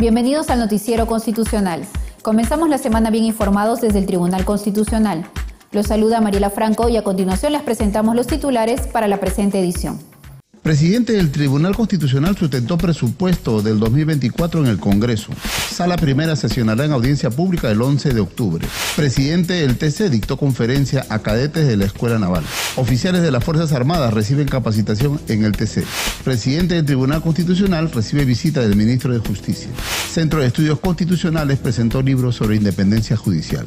Bienvenidos al Noticiero Constitucional. Comenzamos la semana bien informados desde el Tribunal Constitucional. Los saluda Mariela Franco y a continuación les presentamos los titulares para la presente edición. Presidente del Tribunal Constitucional sustentó presupuesto del 2024 en el Congreso. Sala primera sesionará en audiencia pública el 11 de octubre. Presidente del TC dictó conferencia a cadetes de la Escuela Naval. Oficiales de las Fuerzas Armadas reciben capacitación en el TC. Presidente del Tribunal Constitucional recibe visita del Ministro de Justicia. Centro de Estudios Constitucionales presentó libros sobre independencia judicial.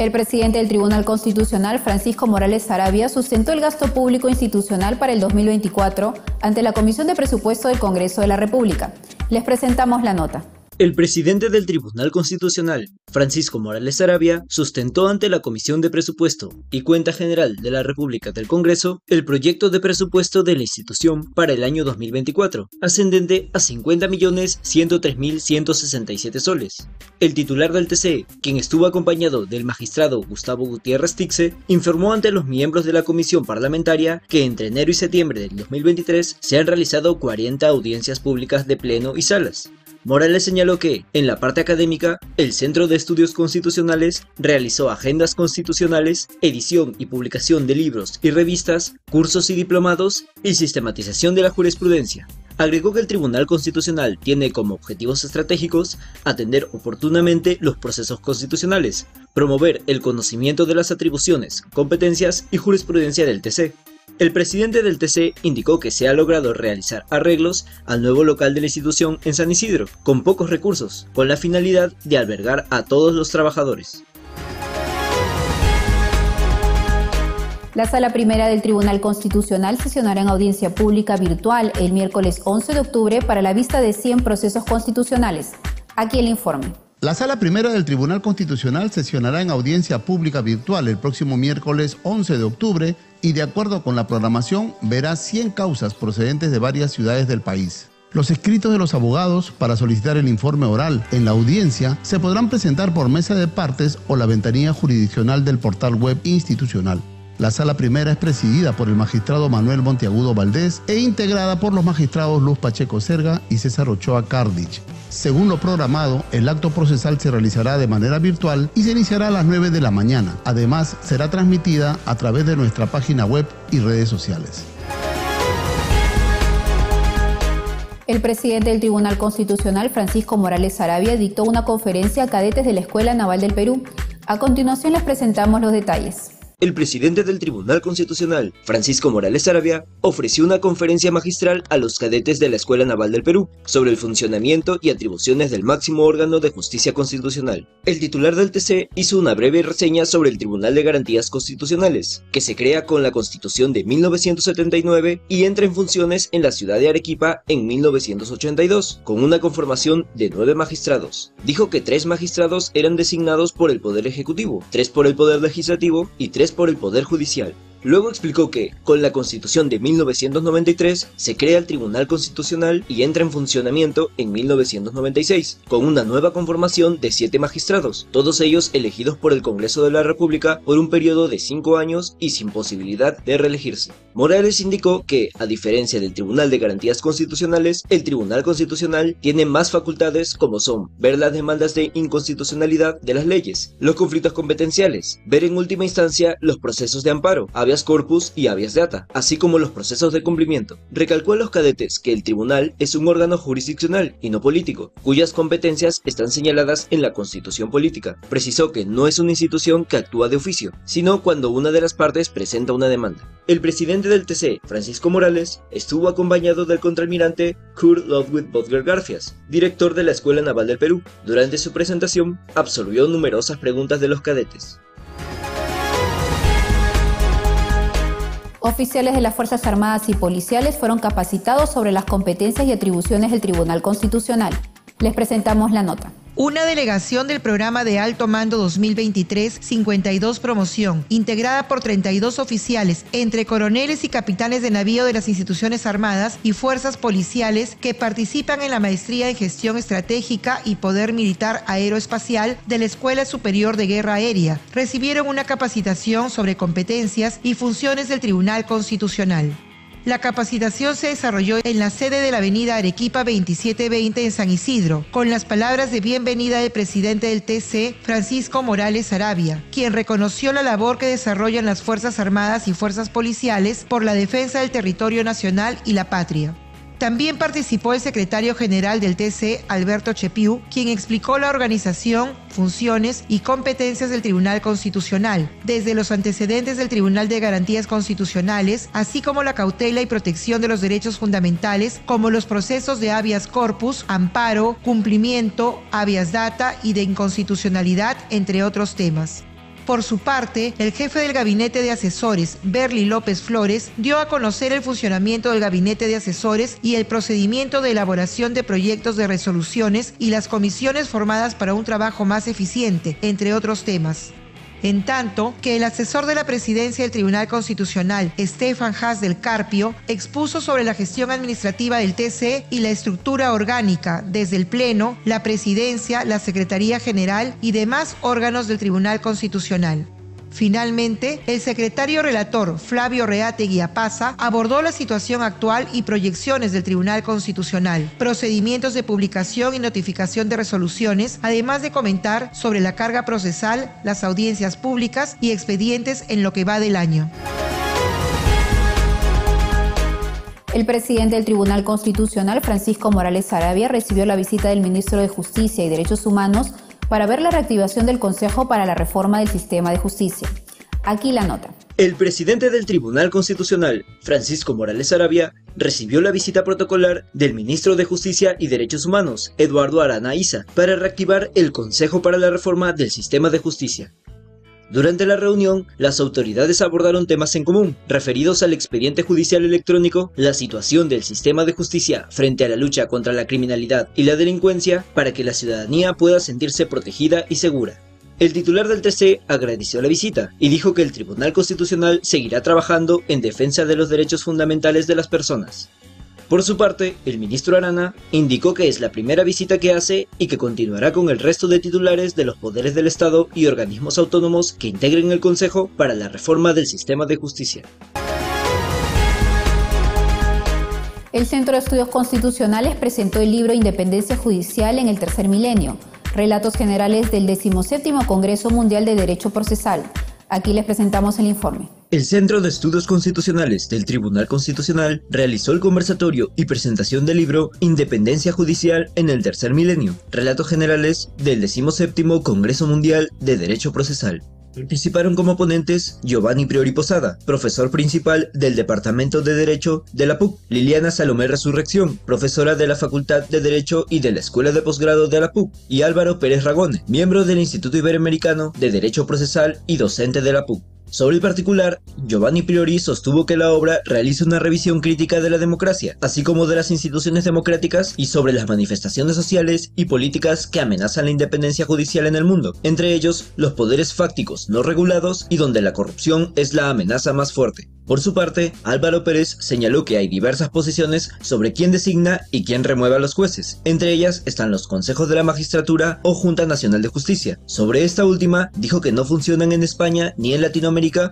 El presidente del Tribunal Constitucional, Francisco Morales Sarabia, sustentó el gasto público institucional para el 2024 ante la Comisión de Presupuesto del Congreso de la República. Les presentamos la nota. El presidente del Tribunal Constitucional, Francisco Morales Arabia, sustentó ante la Comisión de Presupuesto y Cuenta General de la República del Congreso el proyecto de presupuesto de la institución para el año 2024, ascendente a 50.103.167 soles. El titular del TC, quien estuvo acompañado del magistrado Gustavo Gutiérrez Tixe, informó ante los miembros de la comisión parlamentaria que entre enero y septiembre del 2023 se han realizado 40 audiencias públicas de pleno y salas, Morales señaló que, en la parte académica, el Centro de Estudios Constitucionales realizó agendas constitucionales, edición y publicación de libros y revistas, cursos y diplomados y sistematización de la jurisprudencia. Agregó que el Tribunal Constitucional tiene como objetivos estratégicos atender oportunamente los procesos constitucionales, promover el conocimiento de las atribuciones, competencias y jurisprudencia del TC, el presidente del TC indicó que se ha logrado realizar arreglos al nuevo local de la institución en San Isidro, con pocos recursos, con la finalidad de albergar a todos los trabajadores. La sala primera del Tribunal Constitucional sesionará en audiencia pública virtual el miércoles 11 de octubre para la vista de 100 procesos constitucionales. Aquí el informe. La sala primera del Tribunal Constitucional sesionará en audiencia pública virtual el próximo miércoles 11 de octubre y de acuerdo con la programación verá 100 causas procedentes de varias ciudades del país. Los escritos de los abogados para solicitar el informe oral en la audiencia se podrán presentar por mesa de partes o la ventanilla jurisdiccional del portal web institucional. La sala primera es presidida por el magistrado Manuel Monteagudo Valdés e integrada por los magistrados Luz Pacheco Serga y César Ochoa Cardich. Según lo programado, el acto procesal se realizará de manera virtual y se iniciará a las 9 de la mañana. Además, será transmitida a través de nuestra página web y redes sociales. El presidente del Tribunal Constitucional, Francisco Morales Arabia, dictó una conferencia a cadetes de la Escuela Naval del Perú. A continuación les presentamos los detalles el presidente del Tribunal Constitucional, Francisco Morales Arabia, ofreció una conferencia magistral a los cadetes de la Escuela Naval del Perú sobre el funcionamiento y atribuciones del máximo órgano de justicia constitucional. El titular del TC hizo una breve reseña sobre el Tribunal de Garantías Constitucionales, que se crea con la Constitución de 1979 y entra en funciones en la ciudad de Arequipa en 1982, con una conformación de nueve magistrados. Dijo que tres magistrados eran designados por el Poder Ejecutivo, tres por el Poder Legislativo y tres por el Poder Judicial. Luego explicó que, con la Constitución de 1993, se crea el Tribunal Constitucional y entra en funcionamiento en 1996, con una nueva conformación de siete magistrados, todos ellos elegidos por el Congreso de la República por un periodo de cinco años y sin posibilidad de reelegirse. Morales indicó que, a diferencia del Tribunal de Garantías Constitucionales, el Tribunal Constitucional tiene más facultades como son ver las demandas de inconstitucionalidad de las leyes, los conflictos competenciales, ver en última instancia los procesos de amparo, habeas corpus y habeas data, así como los procesos de cumplimiento. Recalcó a los cadetes que el tribunal es un órgano jurisdiccional y no político, cuyas competencias están señaladas en la constitución política. Precisó que no es una institución que actúa de oficio, sino cuando una de las partes presenta una demanda. El presidente del TC, Francisco Morales, estuvo acompañado del contraalmirante Kurt Ludwig Butler Garfias, director de la Escuela Naval del Perú. Durante su presentación, absolvió numerosas preguntas de los cadetes. Oficiales de las Fuerzas Armadas y policiales fueron capacitados sobre las competencias y atribuciones del Tribunal Constitucional. Les presentamos la nota. Una delegación del programa de Alto Mando 2023-52 Promoción, integrada por 32 oficiales, entre coroneles y capitanes de navío de las instituciones armadas y fuerzas policiales que participan en la maestría en gestión estratégica y poder militar aeroespacial de la Escuela Superior de Guerra Aérea, recibieron una capacitación sobre competencias y funciones del Tribunal Constitucional. La capacitación se desarrolló en la sede de la avenida Arequipa 2720 en San Isidro, con las palabras de bienvenida del presidente del TC, Francisco Morales Arabia, quien reconoció la labor que desarrollan las Fuerzas Armadas y Fuerzas Policiales por la defensa del territorio nacional y la patria. También participó el secretario general del TC, Alberto Chepiu, quien explicó la organización, funciones y competencias del Tribunal Constitucional, desde los antecedentes del Tribunal de Garantías Constitucionales, así como la cautela y protección de los derechos fundamentales, como los procesos de habeas corpus, amparo, cumplimiento, habeas data y de inconstitucionalidad, entre otros temas. Por su parte, el jefe del gabinete de asesores, Berly López Flores, dio a conocer el funcionamiento del gabinete de asesores y el procedimiento de elaboración de proyectos de resoluciones y las comisiones formadas para un trabajo más eficiente, entre otros temas en tanto que el asesor de la presidencia del Tribunal Constitucional, Estefan Haas del Carpio, expuso sobre la gestión administrativa del TC y la estructura orgánica desde el Pleno, la presidencia, la Secretaría General y demás órganos del Tribunal Constitucional. Finalmente, el secretario relator Flavio Reate Guiapaza abordó la situación actual y proyecciones del Tribunal Constitucional, procedimientos de publicación y notificación de resoluciones, además de comentar sobre la carga procesal, las audiencias públicas y expedientes en lo que va del año. El presidente del Tribunal Constitucional, Francisco Morales Arabia, recibió la visita del ministro de Justicia y Derechos Humanos, para ver la reactivación del Consejo para la Reforma del Sistema de Justicia. Aquí la nota. El presidente del Tribunal Constitucional, Francisco Morales Arabia, recibió la visita protocolar del ministro de Justicia y Derechos Humanos, Eduardo Arana Isa, para reactivar el Consejo para la Reforma del Sistema de Justicia. Durante la reunión, las autoridades abordaron temas en común, referidos al expediente judicial electrónico, la situación del sistema de justicia frente a la lucha contra la criminalidad y la delincuencia, para que la ciudadanía pueda sentirse protegida y segura. El titular del TC agradeció la visita y dijo que el Tribunal Constitucional seguirá trabajando en defensa de los derechos fundamentales de las personas. Por su parte, el ministro Arana indicó que es la primera visita que hace y que continuará con el resto de titulares de los poderes del Estado y organismos autónomos que integren el Consejo para la reforma del sistema de justicia. El Centro de Estudios Constitucionales presentó el libro Independencia Judicial en el Tercer Milenio, Relatos Generales del 17 Congreso Mundial de Derecho Procesal. Aquí les presentamos el informe. El Centro de Estudios Constitucionales del Tribunal Constitucional realizó el conversatorio y presentación del libro Independencia Judicial en el Tercer Milenio, Relatos Generales del 17 Congreso Mundial de Derecho Procesal. Participaron como ponentes Giovanni Priori Posada, profesor principal del Departamento de Derecho de la PUC, Liliana Salomé Resurrección, profesora de la Facultad de Derecho y de la Escuela de Posgrado de la PUC, y Álvaro Pérez Ragone, miembro del Instituto Iberoamericano de Derecho Procesal y docente de la PUC. Sobre el particular, Giovanni Priori sostuvo que la obra realiza una revisión crítica de la democracia, así como de las instituciones democráticas y sobre las manifestaciones sociales y políticas que amenazan la independencia judicial en el mundo, entre ellos los poderes fácticos no regulados y donde la corrupción es la amenaza más fuerte. Por su parte, Álvaro Pérez señaló que hay diversas posiciones sobre quién designa y quién remueve a los jueces. Entre ellas están los consejos de la magistratura o Junta Nacional de Justicia. Sobre esta última, dijo que no funcionan en España ni en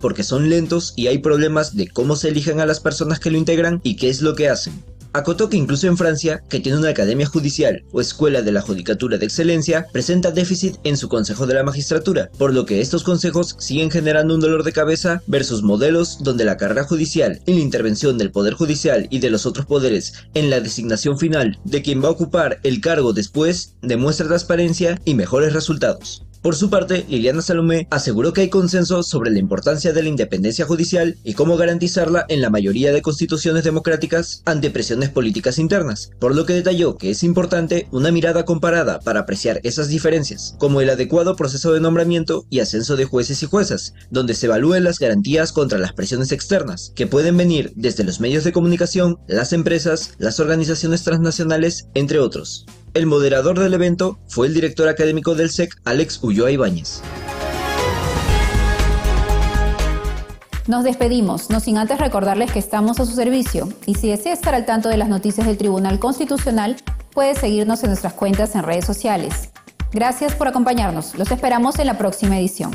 Porque son lentos y hay problemas de cómo se eligen a las personas que lo integran y qué es lo que hacen. Acotó que incluso en Francia, que tiene una academia judicial o escuela de la judicatura de excelencia, presenta déficit en su consejo de la magistratura, por lo que estos consejos siguen generando un dolor de cabeza versus modelos donde la carrera judicial y la intervención del poder judicial y de los otros poderes en la designación final de quien va a ocupar el cargo después demuestra transparencia y mejores resultados. Por su parte, Liliana Salomé aseguró que hay consenso sobre la importancia de la independencia judicial y cómo garantizarla en la mayoría de constituciones democráticas ante presiones políticas internas, por lo que detalló que es importante una mirada comparada para apreciar esas diferencias, como el adecuado proceso de nombramiento y ascenso de jueces y juezas, donde se evalúen las garantías contra las presiones externas, que pueden venir desde los medios de comunicación, las empresas, las organizaciones transnacionales, entre otros. El moderador del evento fue el director académico del SEC, Alex Ulloa Ibáñez. Nos despedimos, no sin antes recordarles que estamos a su servicio y si desea estar al tanto de las noticias del Tribunal Constitucional, puede seguirnos en nuestras cuentas en redes sociales. Gracias por acompañarnos, los esperamos en la próxima edición.